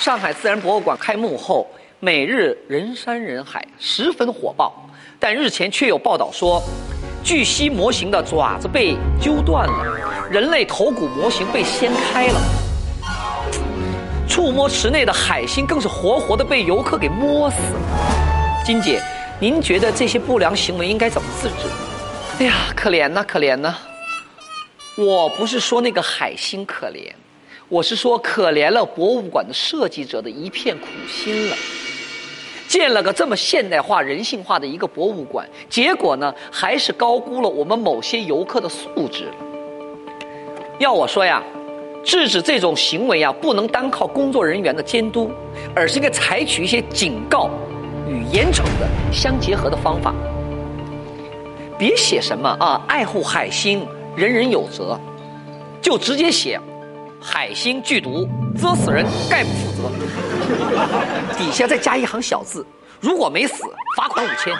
上海自然博物馆开幕后，每日人山人海，十分火爆。但日前却有报道说，巨蜥模型的爪子被揪断了，人类头骨模型被掀开了，触摸池内的海星更是活活的被游客给摸死了。金姐，您觉得这些不良行为应该怎么制止？哎呀，可怜呐，可怜呐！我不是说那个海星可怜。我是说，可怜了博物馆的设计者的一片苦心了。建了个这么现代化、人性化的一个博物馆，结果呢，还是高估了我们某些游客的素质。要我说呀，制止这种行为啊，不能单靠工作人员的监督，而是应该采取一些警告与严惩的相结合的方法。别写什么啊，爱护海星，人人有责，就直接写。海星剧毒，蛰死人，概不负责。底下再加一行小字：如果没死，罚款五千。